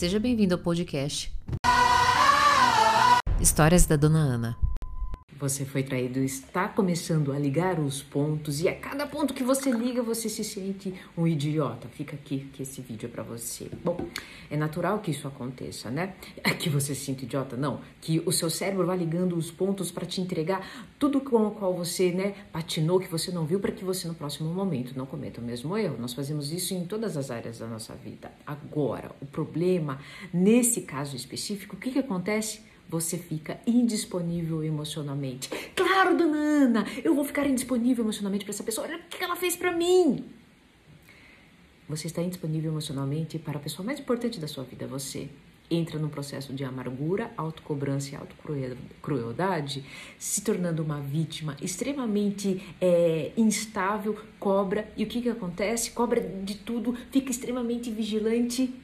Seja bem-vindo ao podcast Histórias da Dona Ana. Você foi traído, está começando a ligar os pontos e a cada ponto que você liga você se sente um idiota. Fica aqui que esse vídeo é para você. Bom, é natural que isso aconteça, né? Que você se sinta idiota, não. Que o seu cérebro vá ligando os pontos para te entregar tudo com o qual você, né, patinou, que você não viu, para que você no próximo momento não cometa o mesmo erro. Nós fazemos isso em todas as áreas da nossa vida. Agora, o problema, nesse caso específico, o que, que acontece? Você fica indisponível emocionalmente. Claro, dona Ana, eu vou ficar indisponível emocionalmente para essa pessoa. Olha o que ela fez para mim. Você está indisponível emocionalmente para a pessoa mais importante da sua vida, você. Entra num processo de amargura, autocobrança e autocrueldade, se tornando uma vítima extremamente é, instável, cobra. E o que, que acontece? Cobra de tudo, fica extremamente vigilante.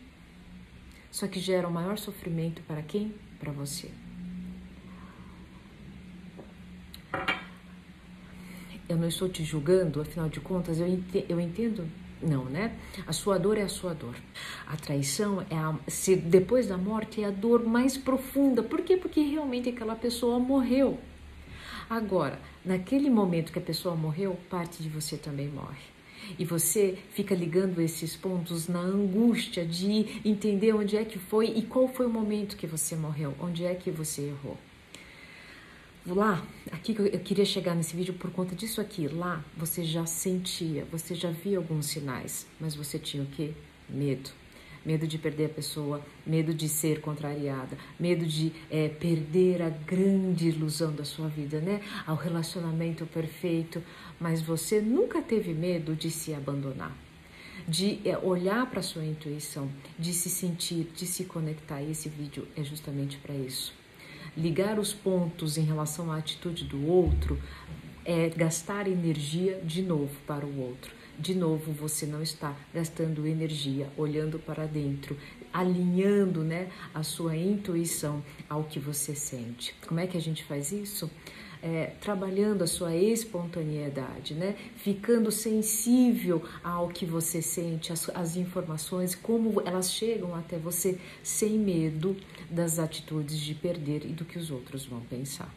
Só que gera o maior sofrimento para quem? para você. Eu não estou te julgando, afinal de contas, eu entendo, eu entendo não, né? A sua dor é a sua dor. A traição é a, se depois da morte é a dor mais profunda. Por quê? Porque realmente aquela pessoa morreu. Agora, naquele momento que a pessoa morreu, parte de você também morre. E você fica ligando esses pontos na angústia de entender onde é que foi e qual foi o momento que você morreu, onde é que você errou. Lá, aqui eu queria chegar nesse vídeo por conta disso aqui. Lá você já sentia, você já via alguns sinais, mas você tinha o que? Medo medo de perder a pessoa, medo de ser contrariada, medo de é, perder a grande ilusão da sua vida, né? Ao relacionamento perfeito, mas você nunca teve medo de se abandonar. De é, olhar para sua intuição, de se sentir, de se conectar. E esse vídeo é justamente para isso. Ligar os pontos em relação à atitude do outro é gastar energia de novo para o outro de novo você não está gastando energia olhando para dentro, alinhando, né, a sua intuição ao que você sente. Como é que a gente faz isso? É, trabalhando a sua espontaneidade, né? ficando sensível ao que você sente, as, as, informações, como elas chegam até você, sem medo das atitudes de perder e do que os outros vão pensar.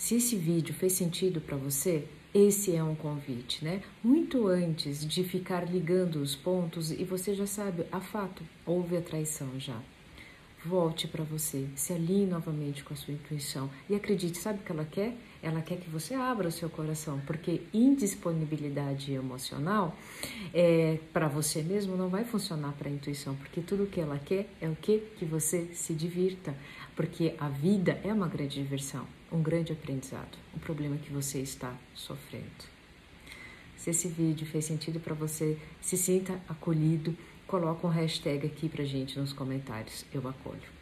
Se esse vídeo fez sentido para você, esse é um convite, né? Muito antes de ficar ligando os pontos e você já sabe, a fato, houve a traição já. Volte para você, se alinhe novamente com a sua intuição e acredite, sabe o que ela quer? Ela quer que você abra o seu coração, porque indisponibilidade emocional é, para você mesmo não vai funcionar para a intuição, porque tudo que ela quer é o que? Que você se divirta, porque a vida é uma grande diversão um grande aprendizado. O problema que você está sofrendo. Se esse vídeo fez sentido para você, se sinta acolhido, coloca um hashtag aqui pra gente nos comentários. Eu acolho.